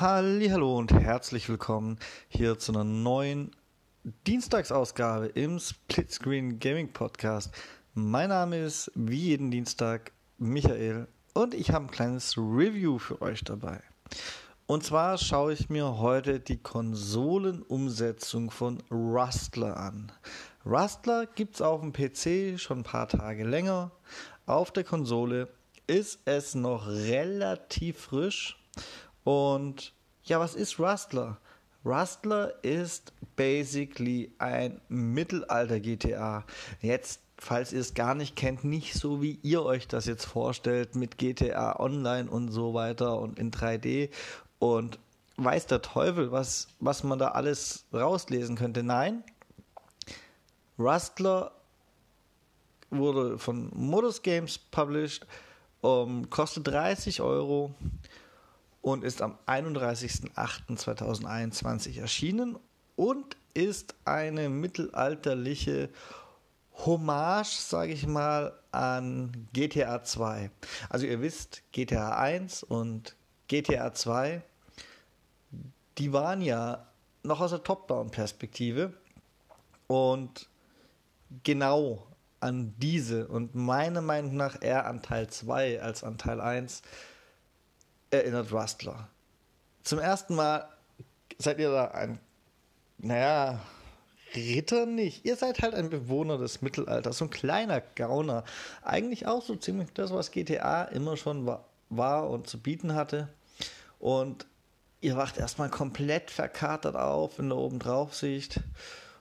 Hallo und herzlich willkommen hier zu einer neuen Dienstagsausgabe im Splitscreen Gaming Podcast. Mein Name ist wie jeden Dienstag Michael und ich habe ein kleines Review für euch dabei. Und zwar schaue ich mir heute die Konsolenumsetzung von Rustler an. Rustler gibt es auf dem PC schon ein paar Tage länger. Auf der Konsole ist es noch relativ frisch und ja, was ist Rustler? Rustler ist basically ein Mittelalter-GTA. Jetzt, falls ihr es gar nicht kennt, nicht so wie ihr euch das jetzt vorstellt mit GTA Online und so weiter und in 3D und weiß der Teufel, was, was man da alles rauslesen könnte. Nein, Rustler wurde von Modus Games published, um, kostet 30 Euro und ist am 31.08.2021 erschienen und ist eine mittelalterliche Hommage, sage ich mal, an GTA 2. Also ihr wisst, GTA 1 und GTA 2, die waren ja noch aus der Top-Down-Perspektive und genau an diese und meiner Meinung nach eher an Teil 2 als an Teil 1 erinnert Rustler. Zum ersten Mal seid ihr da ein, naja, Ritter nicht. Ihr seid halt ein Bewohner des Mittelalters, so ein kleiner Gauner. Eigentlich auch so ziemlich das, was GTA immer schon war, und zu bieten hatte. Und ihr wacht erstmal komplett verkatert auf in der Obendraufsicht.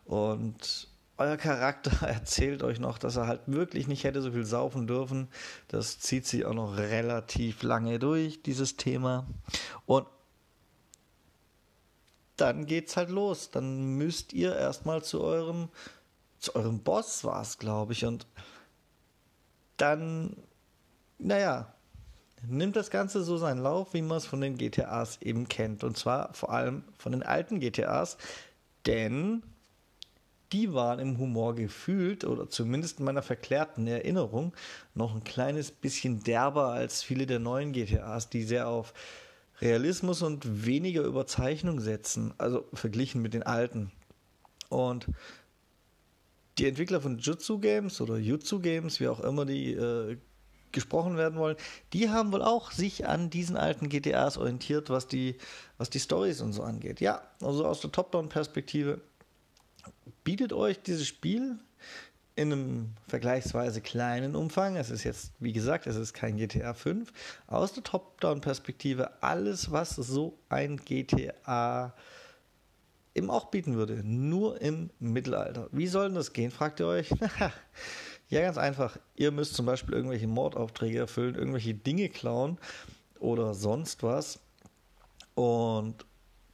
Und euer Charakter erzählt euch noch, dass er halt wirklich nicht hätte so viel saufen dürfen. Das zieht sich auch noch relativ lange durch, dieses Thema. Und dann geht's halt los. Dann müsst ihr erstmal zu eurem, zu eurem Boss war es, glaube ich. Und dann, naja, nimmt das Ganze so seinen Lauf, wie man es von den GTAs eben kennt. Und zwar vor allem von den alten GTAs. Denn die waren im Humor gefühlt, oder zumindest in meiner verklärten Erinnerung, noch ein kleines bisschen derber als viele der neuen GTAs, die sehr auf Realismus und weniger Überzeichnung setzen, also verglichen mit den alten. Und die Entwickler von Jutsu Games oder Jutsu Games, wie auch immer die äh, gesprochen werden wollen, die haben wohl auch sich an diesen alten GTAs orientiert, was die, was die Stories und so angeht. Ja, also aus der Top-Down-Perspektive bietet euch dieses Spiel in einem vergleichsweise kleinen Umfang. Es ist jetzt, wie gesagt, es ist kein GTA 5. Aus der Top-Down-Perspektive alles, was so ein GTA eben auch bieten würde. Nur im Mittelalter. Wie soll denn das gehen, fragt ihr euch? ja, ganz einfach. Ihr müsst zum Beispiel irgendwelche Mordaufträge erfüllen, irgendwelche Dinge klauen oder sonst was. Und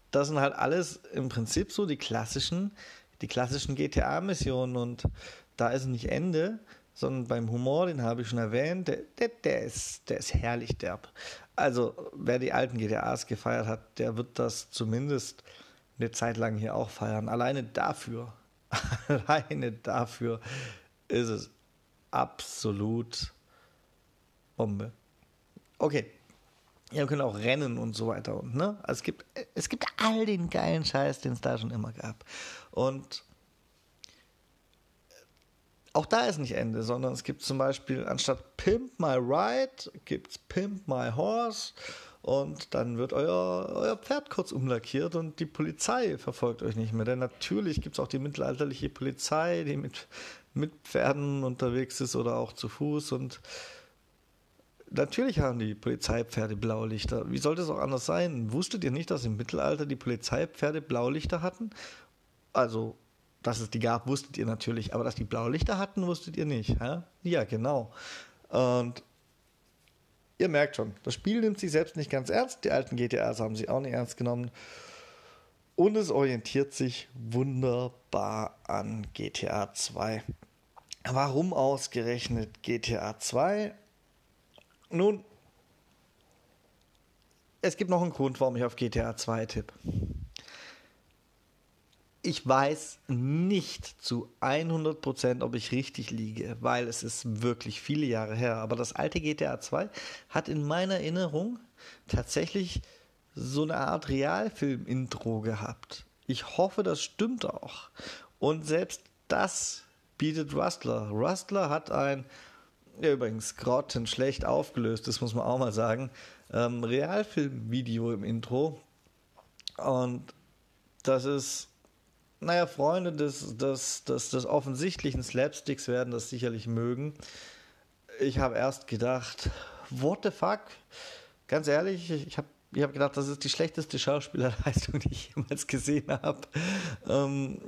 das sind halt alles im Prinzip so die klassischen die klassischen GTA-Missionen und da ist nicht Ende, sondern beim Humor, den habe ich schon erwähnt, der, der, der, ist, der ist herrlich derb. Also, wer die alten GTAs gefeiert hat, der wird das zumindest eine Zeit lang hier auch feiern. Alleine dafür, alleine dafür ist es absolut Bombe. Okay. Ihr könnt auch rennen und so weiter. Und, ne? Also es, gibt, es gibt all den geilen Scheiß, den es da schon immer gab. Und auch da ist nicht Ende, sondern es gibt zum Beispiel anstatt Pimp My Ride, gibt es Pimp My Horse und dann wird euer, euer Pferd kurz umlackiert und die Polizei verfolgt euch nicht mehr. Denn natürlich gibt es auch die mittelalterliche Polizei, die mit, mit Pferden unterwegs ist oder auch zu Fuß und Natürlich haben die Polizeipferde Blaulichter. Wie sollte es auch anders sein? Wusstet ihr nicht, dass im Mittelalter die Polizeipferde Blaulichter hatten? Also, dass es die gab, wusstet ihr natürlich, aber dass die Blaulichter hatten, wusstet ihr nicht. Hä? Ja, genau. Und ihr merkt schon, das Spiel nimmt sich selbst nicht ganz ernst. Die alten GTAs haben sie auch nicht ernst genommen. Und es orientiert sich wunderbar an GTA 2. Warum ausgerechnet GTA 2? Nun, es gibt noch einen Grund, warum ich auf GTA 2 tippe. Ich weiß nicht zu 100%, ob ich richtig liege, weil es ist wirklich viele Jahre her. Aber das alte GTA 2 hat in meiner Erinnerung tatsächlich so eine Art Realfilm-Intro gehabt. Ich hoffe, das stimmt auch. Und selbst das bietet Rustler. Rustler hat ein, ja, übrigens grottenschlecht aufgelöst, das muss man auch mal sagen, ähm, Realfilm-Video im Intro. Und das ist, naja, Freunde des, des, des, des offensichtlichen Slapsticks werden das sicherlich mögen. Ich habe erst gedacht, what the fuck? Ganz ehrlich, ich habe ich hab gedacht, das ist die schlechteste Schauspielerleistung, die ich jemals gesehen habe. Ähm,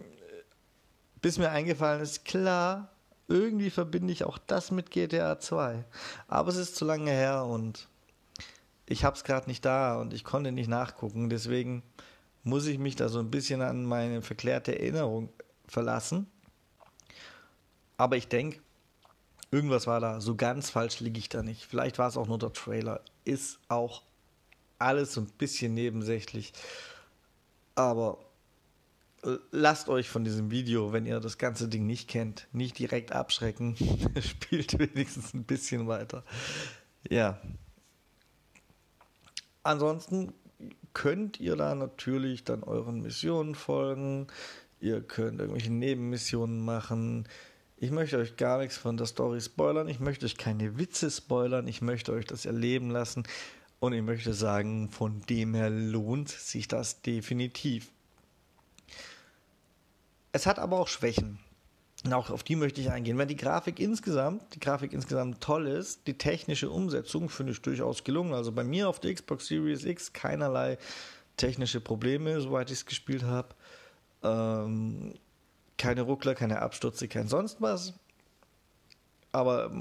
bis mir eingefallen ist, klar, irgendwie verbinde ich auch das mit GTA 2. Aber es ist zu lange her und ich habe es gerade nicht da und ich konnte nicht nachgucken. Deswegen muss ich mich da so ein bisschen an meine verklärte Erinnerung verlassen. Aber ich denke, irgendwas war da. So ganz falsch liege ich da nicht. Vielleicht war es auch nur der Trailer. Ist auch alles so ein bisschen nebensächlich. Aber lasst euch von diesem Video, wenn ihr das ganze Ding nicht kennt, nicht direkt abschrecken. Spielt wenigstens ein bisschen weiter. Ja. Ansonsten könnt ihr da natürlich dann euren Missionen folgen. Ihr könnt irgendwelche Nebenmissionen machen. Ich möchte euch gar nichts von der Story spoilern. Ich möchte euch keine Witze spoilern. Ich möchte euch das erleben lassen. Und ich möchte sagen, von dem her lohnt sich das definitiv. Es hat aber auch Schwächen. Und auch auf die möchte ich eingehen. Wenn die Grafik insgesamt, die Grafik insgesamt toll ist, die technische Umsetzung finde ich durchaus gelungen. Also bei mir auf der Xbox Series X keinerlei technische Probleme, soweit ich es gespielt habe. Ähm, keine Ruckler, keine Abstürze, kein sonst was. Aber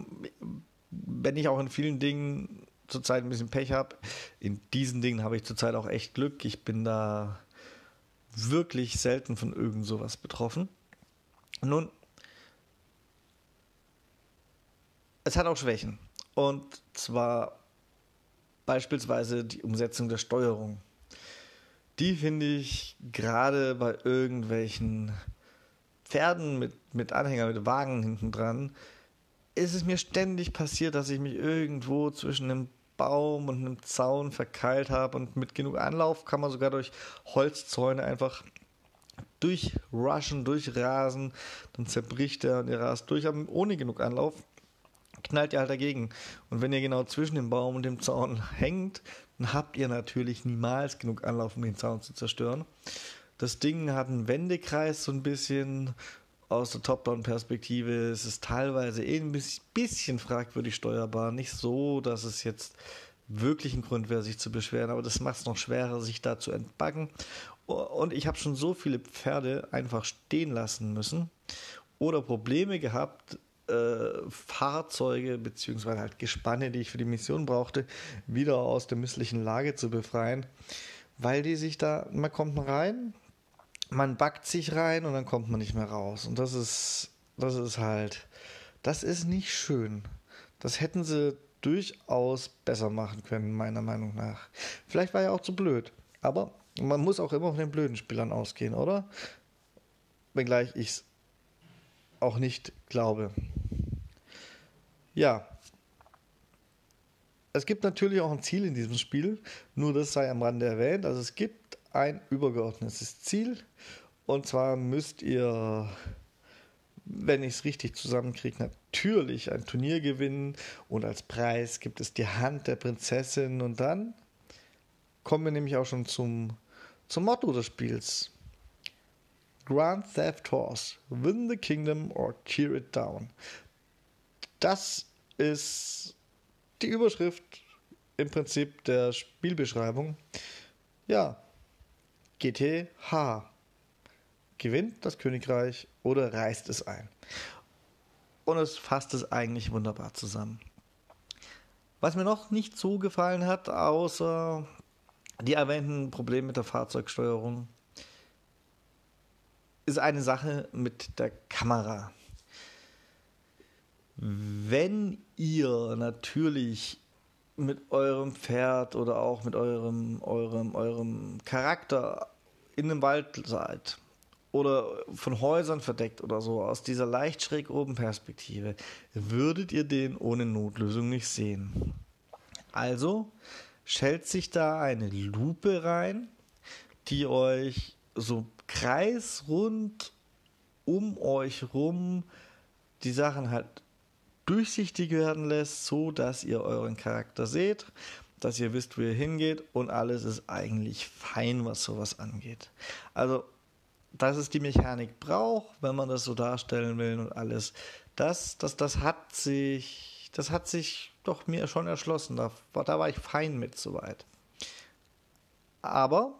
wenn ich auch in vielen Dingen zurzeit ein bisschen Pech habe, in diesen Dingen habe ich zurzeit auch echt Glück. Ich bin da wirklich selten von irgend sowas betroffen. Nun, es hat auch Schwächen. Und zwar beispielsweise die Umsetzung der Steuerung. Die finde ich gerade bei irgendwelchen Pferden mit, mit Anhänger, mit Wagen hinten dran, ist es mir ständig passiert, dass ich mich irgendwo zwischen einem Baum und einem Zaun verkeilt habe und mit genug Anlauf kann man sogar durch Holzzäune einfach durchrushen, durchrasen, dann zerbricht er und ihr rast durch, aber ohne genug Anlauf knallt ihr halt dagegen. Und wenn ihr genau zwischen dem Baum und dem Zaun hängt, dann habt ihr natürlich niemals genug Anlauf, um den Zaun zu zerstören. Das Ding hat einen Wendekreis so ein bisschen aus der Top-Down-Perspektive. Es ist teilweise eh ein bisschen fragwürdig steuerbar. Nicht so, dass es jetzt wirklich ein Grund wäre, sich zu beschweren, aber das macht es noch schwerer, sich da zu entbacken. Und ich habe schon so viele Pferde einfach stehen lassen müssen oder Probleme gehabt, äh, Fahrzeuge bzw. halt Gespanne, die ich für die Mission brauchte, wieder aus der misslichen Lage zu befreien, weil die sich da, man kommt rein, man backt sich rein und dann kommt man nicht mehr raus. Und das ist, das ist halt, das ist nicht schön. Das hätten sie durchaus besser machen können, meiner Meinung nach. Vielleicht war er auch zu blöd, aber man muss auch immer von den blöden Spielern ausgehen, oder? Wenngleich ich es auch nicht glaube. Ja. Es gibt natürlich auch ein Ziel in diesem Spiel, nur das sei am Rande erwähnt. Also es gibt ein übergeordnetes Ziel und zwar müsst ihr, wenn ich es richtig zusammenkriege, natürlich ein Turnier gewinnen und als Preis gibt es die Hand der Prinzessin und dann kommen wir nämlich auch schon zum, zum Motto des Spiels. Grand Theft Horse, Win the Kingdom or Tear it down. Das ist die Überschrift im Prinzip der Spielbeschreibung. Ja, GTH. Gewinnt das Königreich oder reißt es ein. Und es fasst es eigentlich wunderbar zusammen. Was mir noch nicht so gefallen hat, außer die erwähnten Probleme mit der Fahrzeugsteuerung, ist eine Sache mit der Kamera. Wenn ihr natürlich mit eurem Pferd oder auch mit eurem, eurem, eurem Charakter in einem Wald seid oder von Häusern verdeckt oder so, aus dieser leicht schräg oben Perspektive, würdet ihr den ohne Notlösung nicht sehen. Also stellt sich da eine Lupe rein, die euch so kreisrund um euch rum die Sachen halt durchsichtig werden lässt, so dass ihr euren Charakter seht, dass ihr wisst, wo ihr hingeht und alles ist eigentlich fein, was sowas angeht. Also, dass es die Mechanik braucht, wenn man das so darstellen will und alles, das, das, das hat sich, das hat sich doch mir schon erschlossen. Da, da war ich fein mit soweit. Aber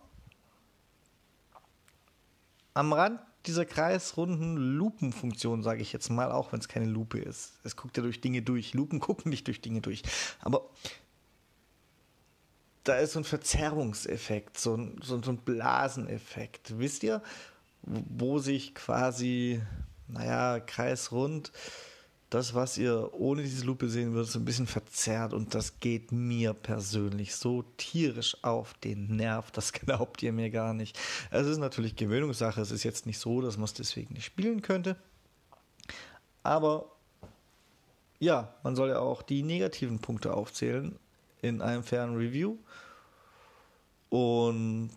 am Rand dieser kreisrunden Lupenfunktion, sage ich jetzt mal, auch wenn es keine Lupe ist. Es guckt ja durch Dinge durch. Lupen gucken nicht durch Dinge durch. Aber da ist so ein Verzerrungseffekt, so ein, so, so ein Blaseneffekt. Wisst ihr, wo sich quasi, naja, kreisrund das, was ihr ohne diese Lupe sehen würdet, so ein bisschen verzerrt und das geht mir persönlich so tierisch auf den Nerv, das glaubt ihr mir gar nicht. Es ist natürlich Gewöhnungssache, es ist jetzt nicht so, dass man es deswegen nicht spielen könnte, aber ja, man soll ja auch die negativen Punkte aufzählen in einem fairen Review. Und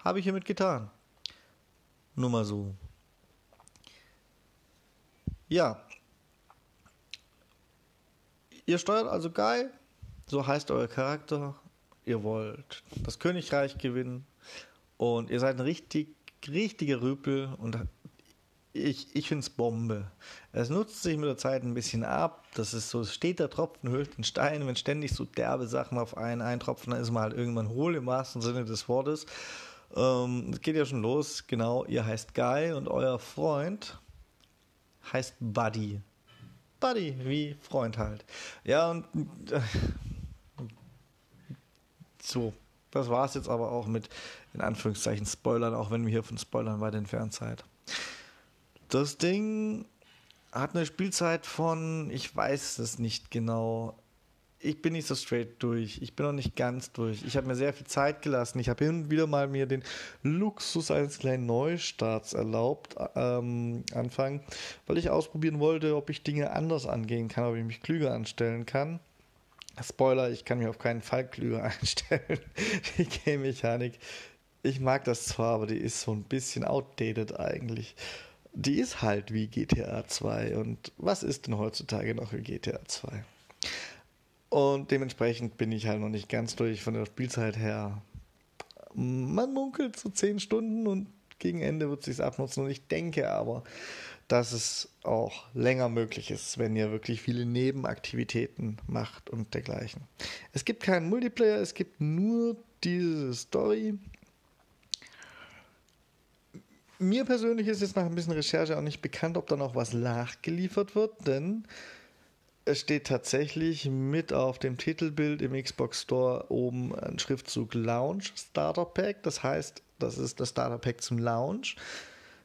habe ich hiermit getan. Nur mal so ja. Ihr steuert also geil, so heißt euer Charakter. Ihr wollt das Königreich gewinnen und ihr seid ein richtig, richtiger Rüpel und ich, ich finde es Bombe. Es nutzt sich mit der Zeit ein bisschen ab. Das ist so, steht der Tropfen, hüllt den Stein. Wenn ständig so derbe Sachen auf einen eintropfen, dann ist man halt irgendwann hohl im wahrsten Sinne des Wortes. Ähm, es geht ja schon los. Genau, ihr heißt Guy und euer Freund heißt Buddy. Buddy, wie Freund halt. Ja, und äh, so, das war es jetzt aber auch mit, in Anführungszeichen, Spoilern, auch wenn wir hier von Spoilern weit entfernt seid. Das Ding hat eine Spielzeit von, ich weiß es nicht genau, ich bin nicht so straight durch. Ich bin noch nicht ganz durch. Ich habe mir sehr viel Zeit gelassen. Ich habe hin und wieder mal mir den Luxus eines kleinen Neustarts erlaubt, ähm, anfangen, weil ich ausprobieren wollte, ob ich Dinge anders angehen kann, ob ich mich klüger anstellen kann. Spoiler, ich kann mich auf keinen Fall klüger einstellen. Die Game-Mechanik, ich mag das zwar, aber die ist so ein bisschen outdated eigentlich. Die ist halt wie GTA 2. Und was ist denn heutzutage noch wie GTA 2? Und dementsprechend bin ich halt noch nicht ganz durch von der Spielzeit her. Man munkelt so 10 Stunden und gegen Ende wird es sich abnutzen. Und ich denke aber, dass es auch länger möglich ist, wenn ihr wirklich viele Nebenaktivitäten macht und dergleichen. Es gibt keinen Multiplayer, es gibt nur diese Story. Mir persönlich ist jetzt nach ein bisschen Recherche auch nicht bekannt, ob da noch was nachgeliefert wird, denn es steht tatsächlich mit auf dem Titelbild im Xbox Store oben ein Schriftzug Launch Starter Pack. Das heißt, das ist das Starter Pack zum Launch.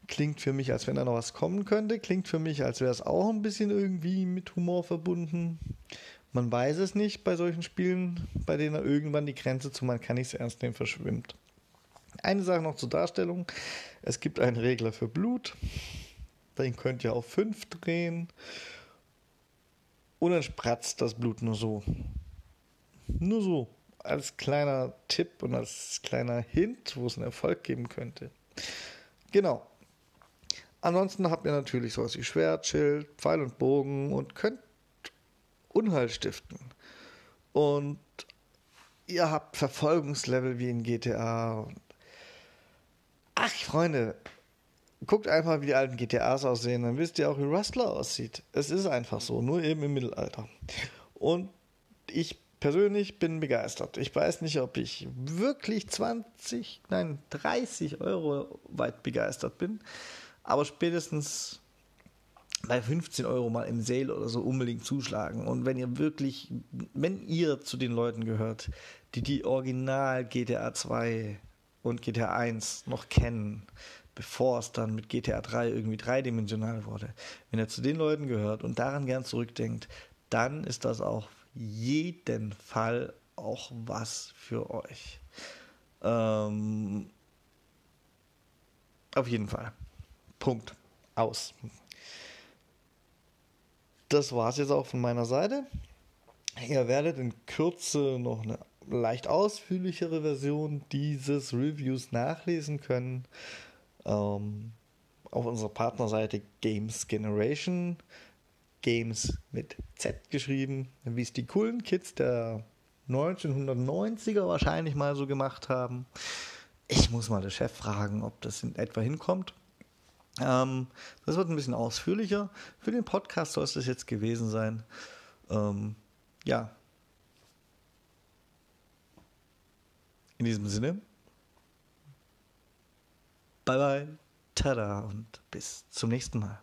Klingt für mich, als wenn da noch was kommen könnte. Klingt für mich, als wäre es auch ein bisschen irgendwie mit Humor verbunden. Man weiß es nicht bei solchen Spielen, bei denen irgendwann die Grenze zu man kann nicht ernst nehmen verschwimmt. Eine Sache noch zur Darstellung. Es gibt einen Regler für Blut. Den könnt ihr auf 5 drehen. Und dann spratzt das Blut nur so. Nur so. Als kleiner Tipp und als kleiner Hint, wo es einen Erfolg geben könnte. Genau. Ansonsten habt ihr natürlich sowas wie Schwert, Schild, Pfeil und Bogen und könnt Unheil stiften. Und ihr habt Verfolgungslevel wie in GTA. Ach, Freunde, guckt einfach, wie die alten GTAs aussehen, dann wisst ihr auch, wie Rustler aussieht. Es ist einfach so, nur eben im Mittelalter. Und ich persönlich bin begeistert. Ich weiß nicht, ob ich wirklich 20, nein, 30 Euro weit begeistert bin, aber spätestens bei 15 Euro mal im Sale oder so unbedingt zuschlagen. Und wenn ihr wirklich, wenn ihr zu den Leuten gehört, die die Original GTA 2 und GTA 1 noch kennen, bevor es dann mit GTA 3 irgendwie dreidimensional wurde, wenn er zu den Leuten gehört und daran gern zurückdenkt, dann ist das auf jeden Fall auch was für euch. Ähm, auf jeden Fall. Punkt. Aus. Das war es jetzt auch von meiner Seite. Ihr werdet in Kürze noch eine leicht ausführlichere Version dieses Reviews nachlesen können. Ähm, auf unserer Partnerseite Games Generation. Games mit Z geschrieben, wie es die coolen Kids der 1990er wahrscheinlich mal so gemacht haben. Ich muss mal den Chef fragen, ob das in etwa hinkommt. Ähm, das wird ein bisschen ausführlicher. Für den Podcast soll es das jetzt gewesen sein. Ähm, ja. In diesem Sinne. Bye bye. Tada und bis zum nächsten Mal.